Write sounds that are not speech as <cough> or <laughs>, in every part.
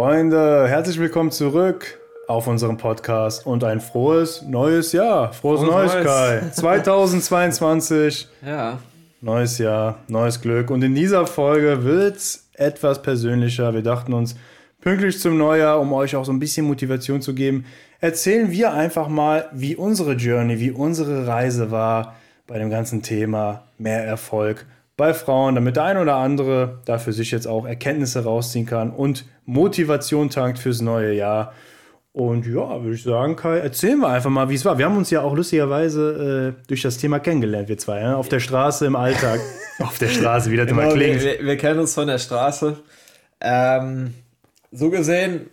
Freunde, herzlich willkommen zurück auf unserem Podcast und ein frohes neues Jahr. Frohes, frohes Neues, Kai. <laughs> 2022. Ja. Neues Jahr, neues Glück. Und in dieser Folge wird es etwas persönlicher. Wir dachten uns, pünktlich zum Neujahr, um euch auch so ein bisschen Motivation zu geben, erzählen wir einfach mal, wie unsere Journey, wie unsere Reise war bei dem ganzen Thema mehr Erfolg bei Frauen, damit der ein oder andere da für sich jetzt auch Erkenntnisse rausziehen kann und Motivation tankt fürs neue Jahr. Und ja, würde ich sagen, Kai, erzählen wir einfach mal, wie es war. Wir haben uns ja auch lustigerweise äh, durch das Thema kennengelernt, wir zwei, ja? auf der Straße im Alltag. <laughs> auf der Straße, wie das genau, immer klingt. Wir, wir, kennen uns von der Straße. Ähm, so gesehen,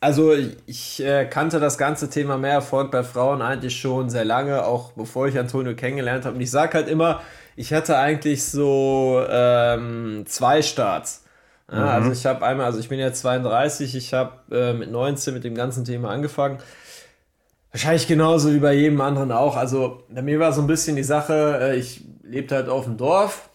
also ich äh, kannte das ganze Thema mehr Erfolg bei Frauen eigentlich schon sehr lange, auch bevor ich Antonio kennengelernt habe. Und ich sage halt immer, ich hatte eigentlich so ähm, zwei Starts. Ja, mhm. Also ich habe einmal, also ich bin jetzt 32, ich habe äh, mit 19 mit dem ganzen Thema angefangen. Wahrscheinlich genauso wie bei jedem anderen auch. Also bei mir war so ein bisschen die Sache, äh, ich lebte halt auf dem Dorf.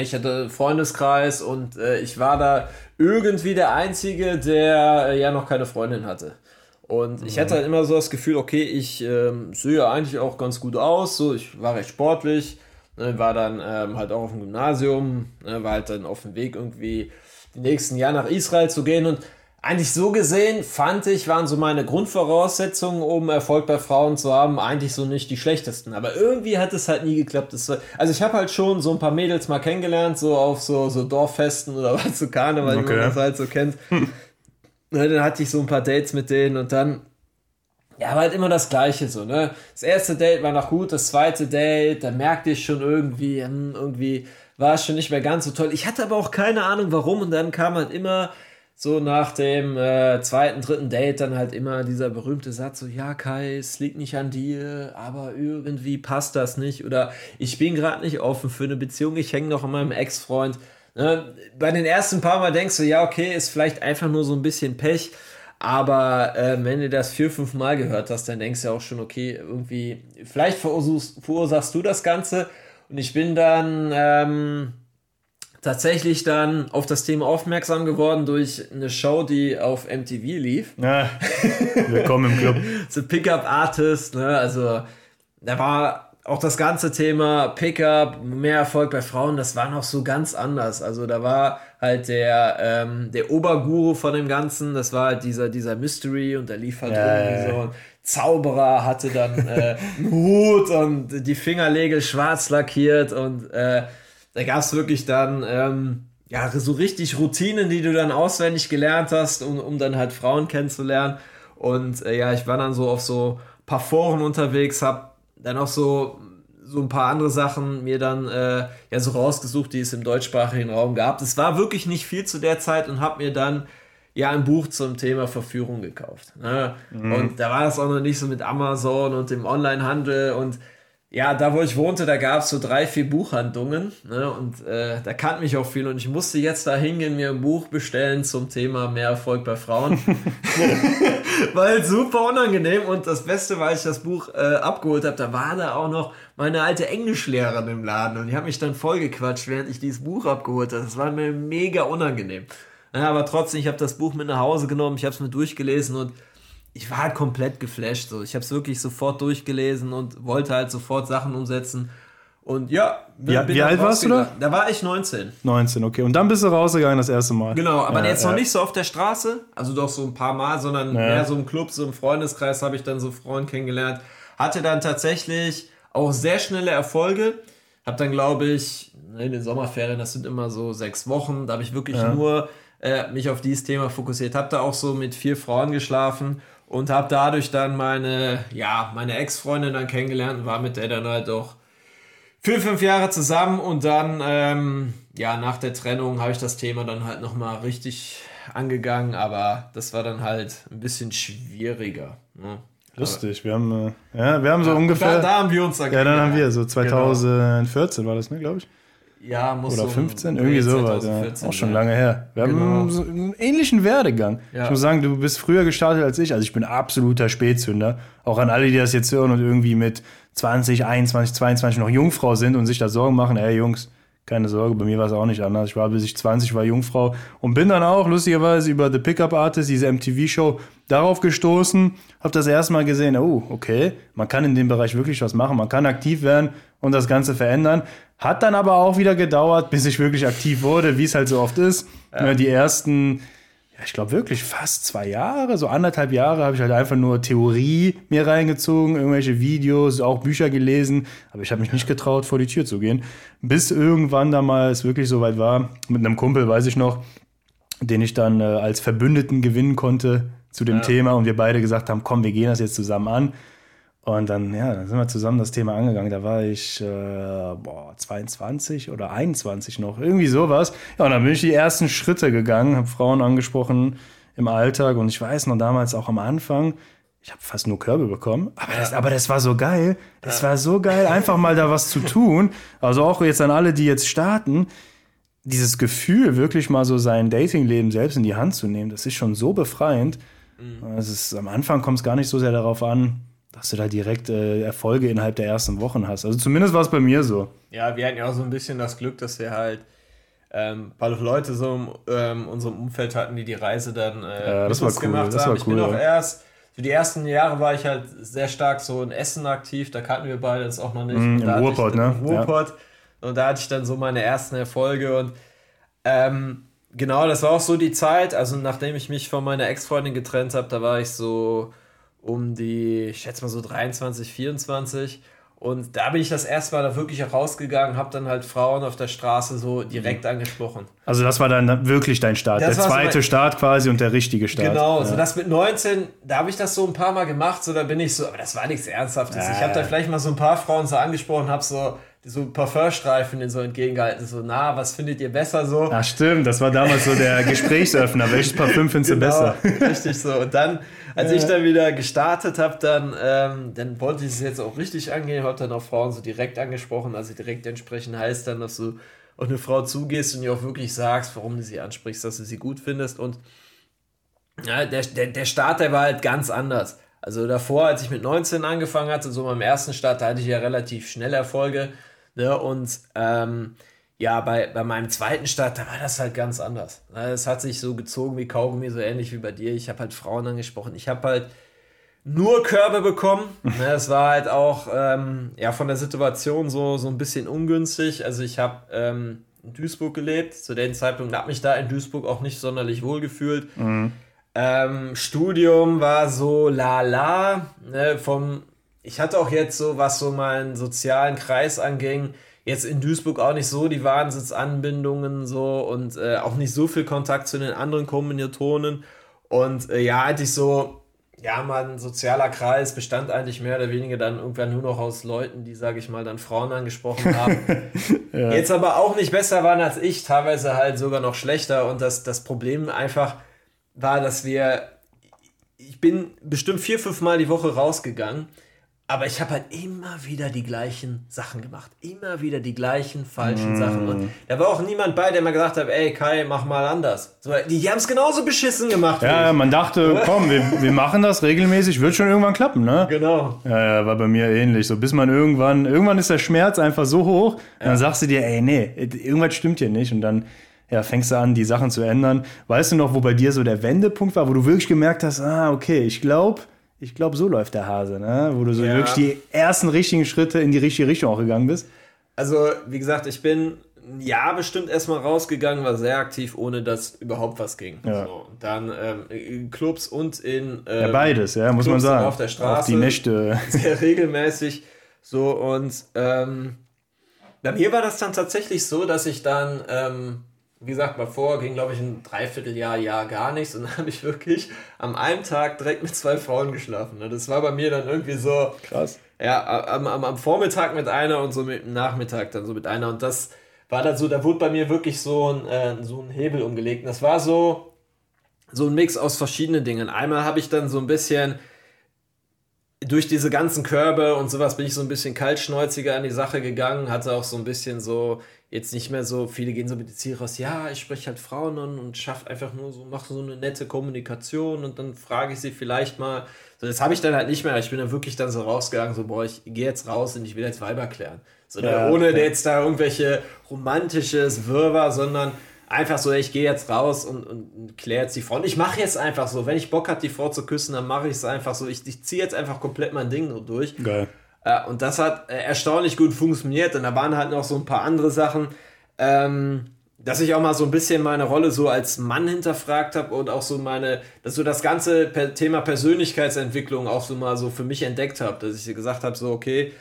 Ich hatte Freundeskreis und äh, ich war da irgendwie der Einzige, der äh, ja noch keine Freundin hatte. Und ich hatte halt immer so das Gefühl, okay, ich ähm, sehe eigentlich auch ganz gut aus, so ich war recht sportlich, Ne, war dann ähm, halt auch auf dem Gymnasium, ne, war halt dann auf dem Weg irgendwie die nächsten Jahre nach Israel zu gehen und eigentlich so gesehen fand ich, waren so meine Grundvoraussetzungen, um Erfolg bei Frauen zu haben, eigentlich so nicht die schlechtesten. Aber irgendwie hat es halt nie geklappt. War, also ich habe halt schon so ein paar Mädels mal kennengelernt, so auf so, so Dorffesten oder <laughs> was, so Karneval, okay. wie man das halt so kennt. Hm. <laughs> Dann hatte ich so ein paar Dates mit denen und dann ja, aber halt immer das Gleiche so, ne? Das erste Date war noch gut, das zweite Date, da merkte ich schon irgendwie, hm, irgendwie war es schon nicht mehr ganz so toll. Ich hatte aber auch keine Ahnung warum und dann kam halt immer so nach dem äh, zweiten, dritten Date dann halt immer dieser berühmte Satz so, ja Kai, es liegt nicht an dir, aber irgendwie passt das nicht oder ich bin gerade nicht offen für eine Beziehung, ich hänge noch an meinem Ex-Freund. Ne? Bei den ersten paar Mal denkst du, ja okay, ist vielleicht einfach nur so ein bisschen Pech, aber äh, wenn du das vier, fünf Mal gehört hast, dann denkst du auch schon, okay, irgendwie, vielleicht verursachst, verursachst du das Ganze. Und ich bin dann ähm, tatsächlich dann auf das Thema aufmerksam geworden durch eine Show, die auf MTV lief. Ja, willkommen im Club. <laughs> so Pickup Artist, ne? Also da war auch das ganze Thema Pickup, mehr Erfolg bei Frauen, das war noch so ganz anders. Also da war halt der, ähm, der Oberguru von dem Ganzen, das war halt dieser, dieser Mystery und da lief halt ja, irgendwie ja. so ein Zauberer, hatte dann äh, einen Hut und die Fingernägel schwarz lackiert und äh, da gab es wirklich dann ähm, ja so richtig Routinen, die du dann auswendig gelernt hast, um, um dann halt Frauen kennenzulernen. Und äh, ja, ich war dann so auf so paar Foren unterwegs, hab dann auch so, so ein paar andere Sachen mir dann äh, ja so rausgesucht, die es im deutschsprachigen Raum gab. Es war wirklich nicht viel zu der Zeit und habe mir dann ja ein Buch zum Thema Verführung gekauft. Ne? Mhm. Und da war das auch noch nicht so mit Amazon und dem Onlinehandel und ja, da wo ich wohnte, da gab es so drei, vier Buchhandlungen ne? und äh, da kannte mich auch viel und ich musste jetzt da hingehen, mir ein Buch bestellen zum Thema mehr Erfolg bei Frauen. <laughs> Weil super unangenehm und das Beste, weil ich das Buch äh, abgeholt habe, da war da auch noch meine alte Englischlehrerin im Laden und die hat mich dann vollgequatscht, während ich dieses Buch abgeholt habe. Das war mir mega unangenehm. Ja, aber trotzdem, ich habe das Buch mit nach Hause genommen, ich habe es mir durchgelesen und ich war halt komplett geflasht. So. Ich habe es wirklich sofort durchgelesen und wollte halt sofort Sachen umsetzen. Und ja, ja, wie alt warst du da? Da war ich 19. 19, okay. Und dann bist du rausgegangen das erste Mal. Genau, aber ja, jetzt ja. noch nicht so auf der Straße, also doch so ein paar Mal, sondern mehr so im Club, so im Freundeskreis habe ich dann so Freunde kennengelernt. Hatte dann tatsächlich auch sehr schnelle Erfolge. Hab dann, glaube ich, in den Sommerferien, das sind immer so sechs Wochen, da habe ich wirklich nur äh, mich auf dieses Thema fokussiert. Hab da auch so mit vier Frauen geschlafen und habe dadurch dann meine, ja, meine Ex-Freundin dann kennengelernt und war mit der dann halt auch vier, fünf Jahre zusammen und dann, ähm, ja, nach der Trennung habe ich das Thema dann halt nochmal richtig angegangen, aber das war dann halt ein bisschen schwieriger. Ne? Lustig, wir haben, äh, ja, wir haben so ja, ungefähr. Da, da, haben wir uns da Ja, dann haben wir, so 2014 genau. war das, ne, glaube ich. Ja, muss Oder 15, um irgendwie sowas. Ja. Auch schon lange her. Wir genau. haben so einen ähnlichen Werdegang. Ja. Ich muss sagen, du bist früher gestartet als ich. Also ich bin absoluter Spätzünder. Auch an alle, die das jetzt hören und irgendwie mit 20, 21, 22 noch Jungfrau sind und sich da Sorgen machen. Ey, Jungs, Keine Sorge, bei mir war es auch nicht anders. Ich war bis ich 20 war Jungfrau und bin dann auch lustigerweise über The Pickup Artist, diese MTV-Show, darauf gestoßen, habe das erste Mal gesehen, oh, okay, man kann in dem Bereich wirklich was machen, man kann aktiv werden und das Ganze verändern. Hat dann aber auch wieder gedauert, bis ich wirklich aktiv wurde, wie es halt so oft ist. Ja. Die ersten ja, ich glaube wirklich fast zwei Jahre, so anderthalb Jahre habe ich halt einfach nur Theorie mir reingezogen, irgendwelche Videos, auch Bücher gelesen, aber ich habe mich nicht getraut, vor die Tür zu gehen. Bis irgendwann damals wirklich so weit war, mit einem Kumpel, weiß ich noch, den ich dann äh, als Verbündeten gewinnen konnte zu dem ja. Thema und wir beide gesagt haben, komm, wir gehen das jetzt zusammen an. Und dann, ja, dann sind wir zusammen das Thema angegangen. Da war ich äh, boah, 22 oder 21 noch, irgendwie sowas. Ja, und dann bin ich die ersten Schritte gegangen, habe Frauen angesprochen im Alltag. Und ich weiß noch damals auch am Anfang, ich habe fast nur Körbe bekommen. Aber, ja. das, aber das war so geil. Das ja. war so geil, einfach mal da was zu tun. Also auch jetzt an alle, die jetzt starten, dieses Gefühl, wirklich mal so sein Datingleben selbst in die Hand zu nehmen, das ist schon so befreiend. Mhm. Es ist, am Anfang kommt es gar nicht so sehr darauf an, dass du da direkt äh, Erfolge innerhalb der ersten Wochen hast. Also zumindest war es bei mir so. Ja, wir hatten ja auch so ein bisschen das Glück, dass wir halt ähm, ein paar Leute so in ähm, unserem Umfeld hatten, die die Reise dann äh, ja, das war cool, gemacht das haben. War ich cool, bin auch ja. erst, für die ersten Jahre war ich halt sehr stark so in Essen aktiv, da kannten wir beide das auch noch nicht. Mm, Im Ruhrpott, ne? Im Ruhrpott. Ja. Und da hatte ich dann so meine ersten Erfolge und ähm, genau, das war auch so die Zeit, also nachdem ich mich von meiner Ex-Freundin getrennt habe, da war ich so um die, ich schätze mal so 23, 24. Und da bin ich das erste Mal da wirklich rausgegangen, habe dann halt Frauen auf der Straße so direkt mhm. angesprochen. Also das war dann wirklich dein Start, das der zweite so Start quasi und der richtige Start. Genau, ja. so das mit 19, da habe ich das so ein paar Mal gemacht, so da bin ich so, aber das war nichts Ernsthaftes. Äh. Ich habe da vielleicht mal so ein paar Frauen so angesprochen, habe so so Parfumstreifen den so entgegengehalten, so, na, was findet ihr besser so? Ach stimmt, das war damals so der <laughs> Gesprächsöffner, welches Parfüm findest du genau, besser? Richtig so. Und dann, als ich dann wieder gestartet habe, dann, ähm, dann wollte ich es jetzt auch richtig angehen, habe dann auch Frauen so direkt angesprochen, also direkt entsprechend heißt dann, dass du auf eine Frau zugehst und ihr auch wirklich sagst, warum du sie ansprichst, dass du sie gut findest und ja, der, der, der Start, der war halt ganz anders. Also davor, als ich mit 19 angefangen hatte, so beim ersten Start, da hatte ich ja relativ schnell Erfolge. Ne? Und ähm, ja, bei, bei meinem zweiten Start, da war das halt ganz anders. Ne? Es hat sich so gezogen wie Kaugummi, so ähnlich wie bei dir. Ich habe halt Frauen angesprochen. Ich habe halt nur Körbe bekommen. Ne? Es war halt auch ähm, ja, von der Situation so, so ein bisschen ungünstig. Also ich habe ähm, in Duisburg gelebt. Zu dem Zeitpunkt habe mich da in Duisburg auch nicht sonderlich wohl gefühlt. Mhm. Ähm, Studium war so la la. Ne? Vom ich hatte auch jetzt so, was so meinen sozialen Kreis anging, jetzt in Duisburg auch nicht so die Wahnsinnsanbindungen so und äh, auch nicht so viel Kontakt zu den anderen Kombinatoren. Und äh, ja, eigentlich so, ja, mein sozialer Kreis bestand eigentlich mehr oder weniger dann irgendwann nur noch aus Leuten, die, sage ich mal, dann Frauen angesprochen <laughs> haben. ja. Jetzt aber auch nicht besser waren als ich, teilweise halt sogar noch schlechter. Und das, das Problem einfach war, dass wir, ich bin bestimmt vier, fünf Mal die Woche rausgegangen aber ich habe halt immer wieder die gleichen Sachen gemacht. Immer wieder die gleichen falschen mm. Sachen. Und da war auch niemand bei, der mal gesagt hat, ey Kai, mach mal anders. So, die, die haben es genauso beschissen gemacht. Ja, man dachte, <laughs> komm, wir, wir machen das regelmäßig, wird schon irgendwann klappen, ne? Genau. Ja, ja, war bei mir ähnlich. So bis man irgendwann, irgendwann ist der Schmerz einfach so hoch, ja. dann sagst du dir, ey, nee, irgendwas stimmt hier nicht. Und dann ja, fängst du an, die Sachen zu ändern. Weißt du noch, wo bei dir so der Wendepunkt war, wo du wirklich gemerkt hast, ah, okay, ich glaube, ich glaube, so läuft der Hase, ne? wo du so ja. wirklich die ersten richtigen Schritte in die richtige Richtung auch gegangen bist. Also, wie gesagt, ich bin ein Jahr bestimmt erstmal rausgegangen, war sehr aktiv, ohne dass überhaupt was ging. Ja. So, dann ähm, in Clubs und in. Ähm, ja, beides, ja, muss Clubs man sagen. Auf der Straße. Auf die Nächte. <laughs> Sehr regelmäßig. So, und ähm, bei mir war das dann tatsächlich so, dass ich dann ähm, wie gesagt, mal vor ging, glaube ich, ein Dreivierteljahr, Jahr gar nichts. Und dann habe ich wirklich am einen Tag direkt mit zwei Frauen geschlafen. Ne? Das war bei mir dann irgendwie so. Krass. Ja, am, am, am Vormittag mit einer und so mit dem Nachmittag dann so mit einer. Und das war dann so, da wurde bei mir wirklich so ein, äh, so ein Hebel umgelegt. Und das war so, so ein Mix aus verschiedenen Dingen. Einmal habe ich dann so ein bisschen durch diese ganzen Körbe und sowas bin ich so ein bisschen kaltschnäuziger an die Sache gegangen, hatte auch so ein bisschen so jetzt nicht mehr so, viele gehen so mit dem Ziel raus, ja, ich spreche halt Frauen an und schaffe einfach nur so, mache so eine nette Kommunikation und dann frage ich sie vielleicht mal. So, das habe ich dann halt nicht mehr. Ich bin dann wirklich dann so rausgegangen, so, boah, ich gehe jetzt raus und ich will jetzt Weiber klären. So, ne? ja, ohne ja. jetzt da irgendwelche romantisches Wirrwarr, sondern einfach so, ich gehe jetzt raus und, und kläre jetzt die Frau. Und ich mache jetzt einfach so, wenn ich Bock habe, die Frau zu küssen, dann mache ich es einfach so. Ich, ich ziehe jetzt einfach komplett mein Ding durch. Geil. Äh, und das hat äh, erstaunlich gut funktioniert. Und da waren halt noch so ein paar andere Sachen, ähm, dass ich auch mal so ein bisschen meine Rolle so als Mann hinterfragt habe und auch so meine, dass so das ganze Thema Persönlichkeitsentwicklung auch so mal so für mich entdeckt habe, dass ich gesagt habe, so okay,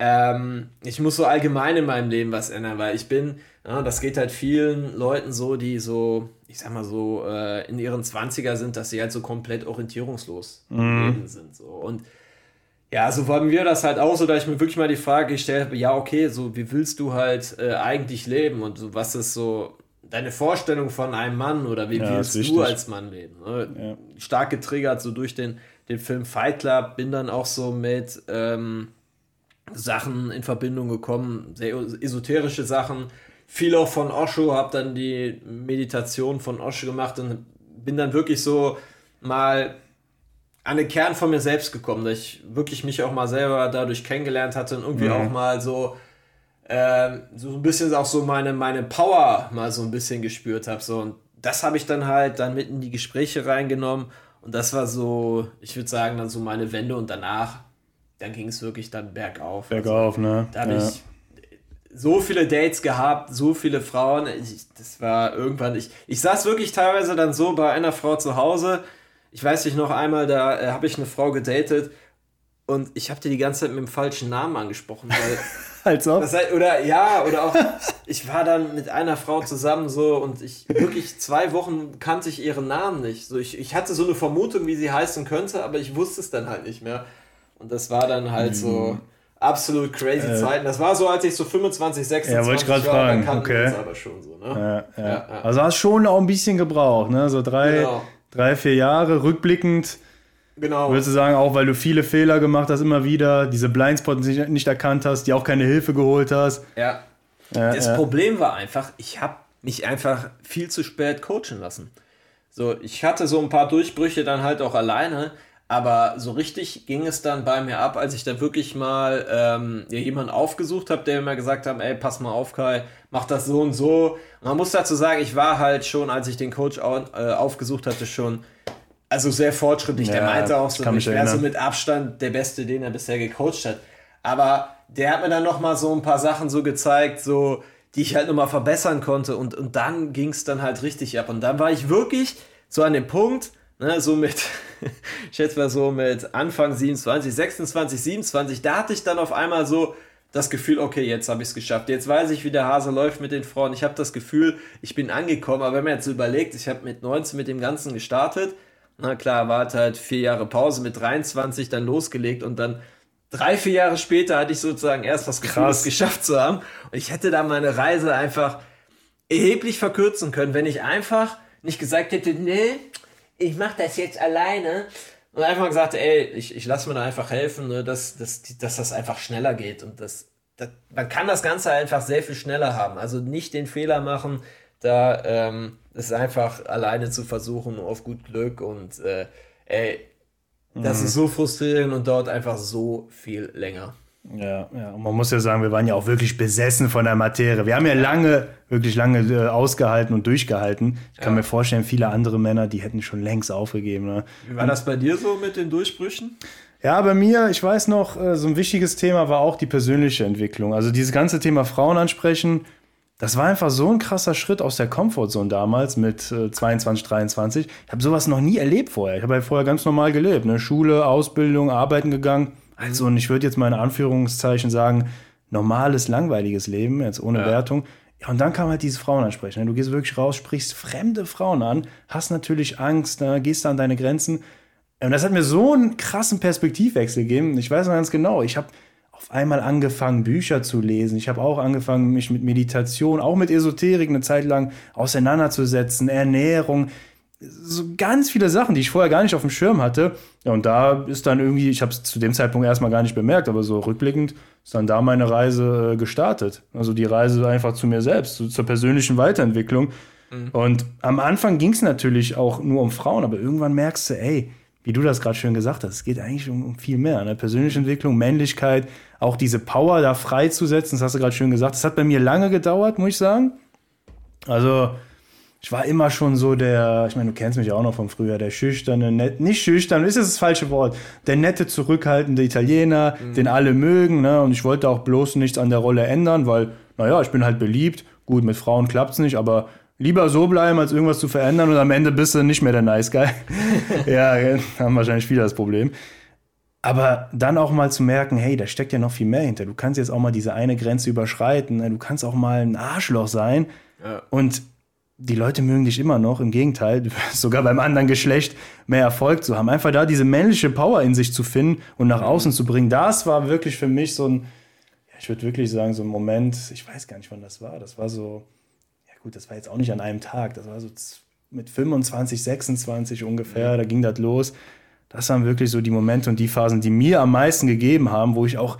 ähm, ich muss so allgemein in meinem Leben was ändern, weil ich bin, ja, das geht halt vielen Leuten so, die so, ich sag mal so, äh, in ihren 20er sind, dass sie halt so komplett orientierungslos mhm. im Leben sind. So. Und ja, so haben wir das halt auch so, dass ich mir wirklich mal die Frage gestellt habe, ja, okay, so wie willst du halt äh, eigentlich leben und so, was ist so deine Vorstellung von einem Mann oder wie ja, willst du als Mann leben? Ne? Ja. Stark getriggert so durch den, den Film Fight Club, bin dann auch so mit ähm, Sachen in Verbindung gekommen, sehr esoterische Sachen. Viel auch von Osho, habe dann die Meditation von Osho gemacht und bin dann wirklich so mal an den Kern von mir selbst gekommen, dass ich wirklich mich auch mal selber dadurch kennengelernt hatte und irgendwie mhm. auch mal so, äh, so ein bisschen auch so meine, meine Power mal so ein bisschen gespürt habe. So. Und das habe ich dann halt dann mit in die Gespräche reingenommen und das war so, ich würde sagen, dann so meine Wende und danach dann ging es wirklich dann bergauf. Bergauf, also, ne? Da habe ja. ich so viele Dates gehabt, so viele Frauen. Ich, das war irgendwann, ich, ich saß wirklich teilweise dann so bei einer Frau zu Hause. Ich weiß nicht noch einmal, da äh, habe ich eine Frau gedatet und ich habe die die ganze Zeit mit dem falschen Namen angesprochen, weil. <laughs> Als ob. Das heißt, oder ja, oder auch, ich war dann mit einer Frau zusammen so und ich wirklich zwei Wochen kannte ich ihren Namen nicht. So, ich, ich hatte so eine Vermutung, wie sie heißen könnte, aber ich wusste es dann halt nicht mehr. Und das war dann halt mhm. so absolut crazy äh, Zeiten. Das war so, als ich so 25, 26 ja, wollte ich gerade fragen. Okay. aber schon so, ne? Ja, ja. Ja, also hast schon auch ein bisschen gebraucht, ne? So drei, genau. Drei, vier Jahre rückblickend. Genau. Würdest du sagen, auch weil du viele Fehler gemacht hast, immer wieder, diese Blindspots nicht, nicht erkannt hast, die auch keine Hilfe geholt hast. Ja. das Problem war einfach, ich habe mich einfach viel zu spät coachen lassen. So, ich hatte so ein paar Durchbrüche dann halt auch alleine, aber so richtig ging es dann bei mir ab, als ich da wirklich mal ähm, ja, jemanden aufgesucht habe, der mir gesagt hat, ey, pass mal auf, Kai, mach das so und so. Und man muss dazu sagen, ich war halt schon, als ich den Coach au äh, aufgesucht hatte, schon also sehr fortschrittlich. Ja, der meinte auch so, ich wäre so mit Abstand der Beste, den er bisher gecoacht hat. Aber der hat mir dann noch mal so ein paar Sachen so gezeigt, so die ich halt noch mal verbessern konnte. Und, und dann ging es dann halt richtig ab. Und dann war ich wirklich so an dem Punkt, ne, so mit, <laughs> ich schätze mal so mit Anfang 27, 26, 27, da hatte ich dann auf einmal so das Gefühl, okay, jetzt habe ich es geschafft. Jetzt weiß ich, wie der Hase läuft mit den Frauen. Ich habe das Gefühl, ich bin angekommen. Aber wenn man jetzt so überlegt, ich habe mit 19 mit dem Ganzen gestartet. Na klar, war halt vier Jahre Pause, mit 23 dann losgelegt und dann drei, vier Jahre später hatte ich sozusagen erst das Gefühl, es geschafft zu haben. Und ich hätte da meine Reise einfach erheblich verkürzen können, wenn ich einfach nicht gesagt hätte, nee, ich mache das jetzt alleine. Und einfach gesagt, ey, ich, ich lasse mir da einfach helfen, ne, dass, dass, dass das einfach schneller geht. Und das, das, man kann das Ganze einfach sehr viel schneller haben. Also nicht den Fehler machen, da ähm, es einfach alleine zu versuchen auf gut Glück. Und äh, ey, das mhm. ist so frustrierend und dauert einfach so viel länger. Ja, ja, und man muss ja sagen, wir waren ja auch wirklich besessen von der Materie. Wir haben ja lange, wirklich lange äh, ausgehalten und durchgehalten. Ich kann ja. mir vorstellen, viele andere Männer, die hätten schon längst aufgegeben. Ne? Wie war und, das bei dir so mit den Durchbrüchen? Ja, bei mir, ich weiß noch, äh, so ein wichtiges Thema war auch die persönliche Entwicklung. Also dieses ganze Thema Frauen ansprechen, das war einfach so ein krasser Schritt aus der Comfortzone damals mit 22, äh, 23. Ich habe sowas noch nie erlebt vorher. Ich habe ja vorher ganz normal gelebt. Ne? Schule, Ausbildung, arbeiten gegangen. Also, und ich würde jetzt mal in Anführungszeichen sagen, normales, langweiliges Leben, jetzt ohne ja. Wertung. Ja, und dann kam halt diese Frauen ansprechen. Du gehst wirklich raus, sprichst fremde Frauen an, hast natürlich Angst, ne, gehst da an deine Grenzen. Und das hat mir so einen krassen Perspektivwechsel gegeben. Ich weiß noch ganz genau, ich habe auf einmal angefangen, Bücher zu lesen. Ich habe auch angefangen, mich mit Meditation, auch mit Esoterik eine Zeit lang auseinanderzusetzen, Ernährung so ganz viele Sachen, die ich vorher gar nicht auf dem Schirm hatte. Ja, und da ist dann irgendwie, ich habe es zu dem Zeitpunkt erstmal gar nicht bemerkt, aber so rückblickend ist dann da meine Reise äh, gestartet. Also die Reise einfach zu mir selbst, zu, zur persönlichen Weiterentwicklung. Mhm. Und am Anfang ging es natürlich auch nur um Frauen, aber irgendwann merkst du, ey, wie du das gerade schön gesagt hast, es geht eigentlich um, um viel mehr. Ne? Persönliche Entwicklung, Männlichkeit, auch diese Power da freizusetzen, das hast du gerade schön gesagt. Das hat bei mir lange gedauert, muss ich sagen. Also, ich war immer schon so der, ich meine, du kennst mich auch noch von früher, der schüchterne, net, nicht schüchtern, ist das das falsche Wort, der nette, zurückhaltende Italiener, mhm. den alle mögen, ne? Und ich wollte auch bloß nichts an der Rolle ändern, weil, naja, ich bin halt beliebt. Gut, mit Frauen klappt es nicht, aber lieber so bleiben, als irgendwas zu verändern und am Ende bist du nicht mehr der Nice Guy. <laughs> ja, haben wahrscheinlich viele das Problem. Aber dann auch mal zu merken, hey, da steckt ja noch viel mehr hinter. Du kannst jetzt auch mal diese eine Grenze überschreiten. Ne? Du kannst auch mal ein Arschloch sein. Ja. Und die Leute mögen dich immer noch. Im Gegenteil, sogar beim anderen Geschlecht mehr Erfolg zu haben. Einfach da diese männliche Power in sich zu finden und nach außen zu bringen. Das war wirklich für mich so ein, ja, ich würde wirklich sagen, so ein Moment, ich weiß gar nicht, wann das war. Das war so, ja gut, das war jetzt auch nicht an einem Tag. Das war so mit 25, 26 ungefähr, da ging das los. Das waren wirklich so die Momente und die Phasen, die mir am meisten gegeben haben, wo ich auch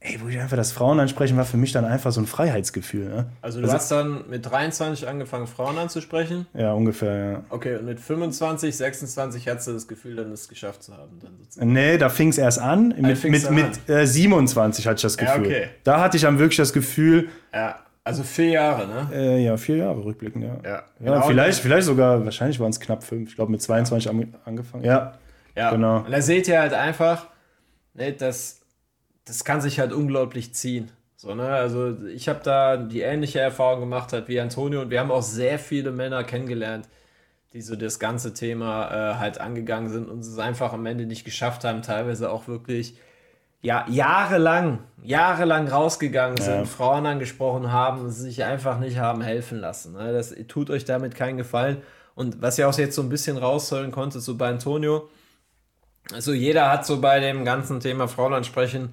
ey, wo ich einfach das Frauen ansprechen, war für mich dann einfach so ein Freiheitsgefühl. Ne? Also du also, hast dann mit 23 angefangen, Frauen anzusprechen? Ja, ungefähr, ja. Okay, und mit 25, 26 hattest du das Gefühl, dann es geschafft zu haben? Dann nee, da fing es erst an. Mit, also mit, mit äh, 27 hatte ich das Gefühl. Ja, okay. Da hatte ich dann wirklich das Gefühl... Ja, also vier Jahre, ne? Äh, ja, vier Jahre rückblickend, ja. Ja, genau ja vielleicht, vielleicht sogar, wahrscheinlich waren es knapp fünf. Ich glaube, mit 22 ja. angefangen. Ja, ja, genau. Und da seht ihr halt einfach, ne, dass das kann sich halt unglaublich ziehen. So, ne? Also ich habe da die ähnliche Erfahrung gemacht halt wie Antonio und wir haben auch sehr viele Männer kennengelernt, die so das ganze Thema äh, halt angegangen sind und es einfach am Ende nicht geschafft haben, teilweise auch wirklich ja, jahrelang, jahrelang rausgegangen sind, ja. Frauen angesprochen haben und sich einfach nicht haben helfen lassen. Ne? Das tut euch damit keinen Gefallen. Und was ihr auch jetzt so ein bisschen rausholen konntet, so bei Antonio, also jeder hat so bei dem ganzen Thema Frauen ansprechen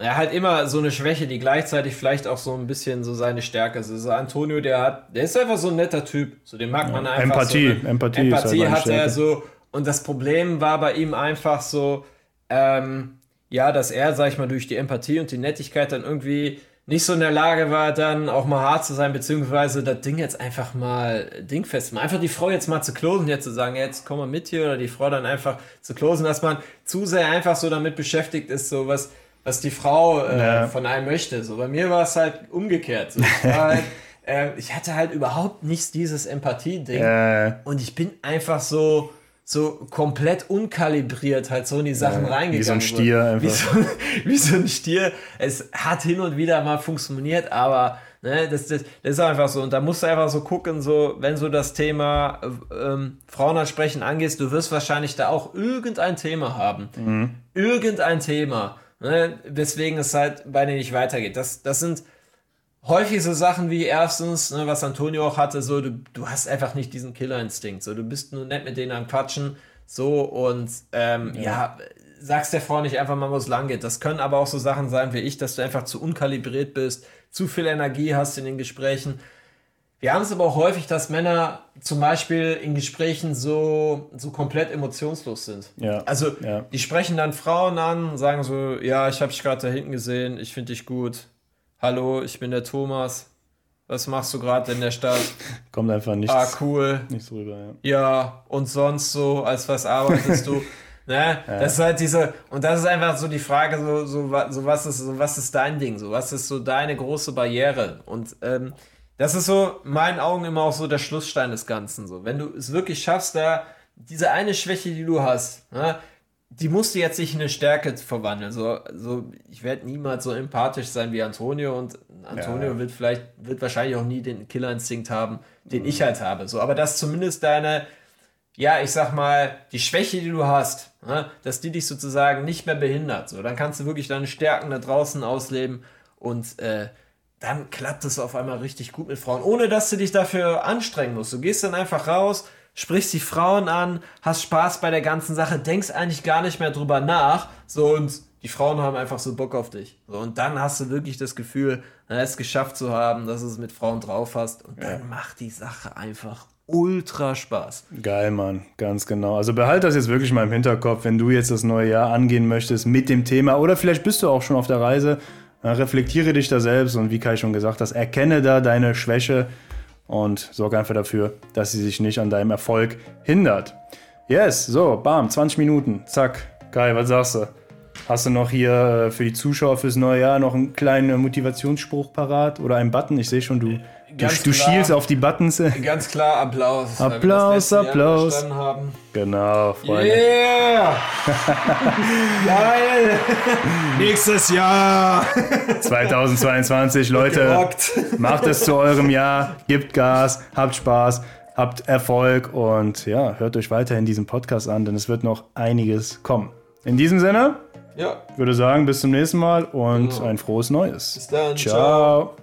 er hat immer so eine Schwäche, die gleichzeitig vielleicht auch so ein bisschen so seine Stärke ist. Also Antonio, der hat, der ist einfach so ein netter Typ. So den mag man einfach. Empathie, so eine, Empathie, Empathie hat er so. Und das Problem war bei ihm einfach so, ähm, ja, dass er, sag ich mal, durch die Empathie und die Nettigkeit dann irgendwie nicht so in der Lage war, dann auch mal hart zu sein, beziehungsweise das Ding jetzt einfach mal dingfest machen. Einfach die Frau jetzt mal zu closen, jetzt zu sagen, jetzt komm mal mit hier, oder die Frau dann einfach zu closen, dass man zu sehr einfach so damit beschäftigt ist, so was was die Frau äh, ja. von einem möchte. So bei mir war es halt umgekehrt. So, ich, halt, <laughs> äh, ich, hatte halt überhaupt nicht dieses Empathie-Ding. Ja. Und ich bin einfach so so komplett unkalibriert halt so in die Sachen ja, reingegangen. Wie so ein Stier einfach. Wie so, <laughs> wie so, ein Stier. Es hat hin und wieder mal funktioniert, aber ne, das, das, das ist einfach so. Und da musst du einfach so gucken, so, wenn so das Thema ähm, Frauen ansprechen angehst, du wirst wahrscheinlich da auch irgendein Thema haben. Mhm. Irgendein Thema. Ne? Weswegen es halt bei denen nicht weitergeht. Das, das sind häufig so Sachen wie erstens, ne, was Antonio auch hatte, so du, du hast einfach nicht diesen Killerinstinkt. So, du bist nur nett mit denen am Quatschen. So und ähm, ja. ja. sagst der Frau nicht einfach mal, wo es lang geht. Das können aber auch so Sachen sein wie ich, dass du einfach zu unkalibriert bist, zu viel Energie hast in den Gesprächen. Wir haben es aber auch häufig, dass Männer zum Beispiel in Gesprächen so, so komplett emotionslos sind. Ja. Also ja. die sprechen dann Frauen an, sagen so, ja, ich habe dich gerade da hinten gesehen, ich finde dich gut. Hallo, ich bin der Thomas. Was machst du gerade in der Stadt? <laughs> Kommt einfach nichts. Ah, cool. Nichts rüber, ja. Ja, und sonst so, als was arbeitest du? <laughs> Ne? Ja. Das ist halt diese, und das ist einfach so die Frage, so, so, so, was ist, so was ist dein Ding? So, was ist so deine große Barriere? Und ähm, das ist so, in meinen Augen immer auch so der Schlussstein des Ganzen. So, wenn du es wirklich schaffst, da diese eine Schwäche, die du hast, ne, die musst du jetzt nicht in eine Stärke verwandeln. So, so ich werde niemals so empathisch sein wie Antonio und Antonio ja. wird vielleicht, wird wahrscheinlich auch nie den Killerinstinkt haben, den mhm. ich halt habe. So, aber dass zumindest deine, ja, ich sag mal, die Schwäche, die du hast, ne, dass die dich sozusagen nicht mehr behindert. So, dann kannst du wirklich deine Stärken da draußen ausleben und äh, dann klappt es auf einmal richtig gut mit Frauen, ohne dass du dich dafür anstrengen musst. Du gehst dann einfach raus, sprichst die Frauen an, hast Spaß bei der ganzen Sache, denkst eigentlich gar nicht mehr drüber nach, so und die Frauen haben einfach so Bock auf dich. So, und dann hast du wirklich das Gefühl, es geschafft zu haben, dass du es mit Frauen drauf hast. Und dann ja. macht die Sache einfach ultra Spaß. Geil, Mann, ganz genau. Also behalte das jetzt wirklich mal im Hinterkopf, wenn du jetzt das neue Jahr angehen möchtest mit dem Thema oder vielleicht bist du auch schon auf der Reise reflektiere dich da selbst und wie Kai schon gesagt hat, erkenne da deine Schwäche und sorge einfach dafür, dass sie sich nicht an deinem Erfolg hindert. Yes, so, bam, 20 Minuten, zack. Kai, was sagst du? Hast du noch hier äh, für die Zuschauer fürs neue Jahr noch einen kleinen Motivationsspruch parat oder einen Button? Ich sehe schon, du, du, du klar. schielst auf die Buttons. Ganz klar Applaus. Applaus, Applaus. Genau, Freunde. Yeah! <laughs> Geil! Nächstes Jahr! 2022, Leute, macht es zu eurem Jahr, gebt Gas, habt Spaß, habt Erfolg und ja, hört euch weiterhin diesen Podcast an, denn es wird noch einiges kommen. In diesem Sinne, Ja, würde sagen, bis zum nächsten Mal und ein frohes Neues. bis dann. Ciao.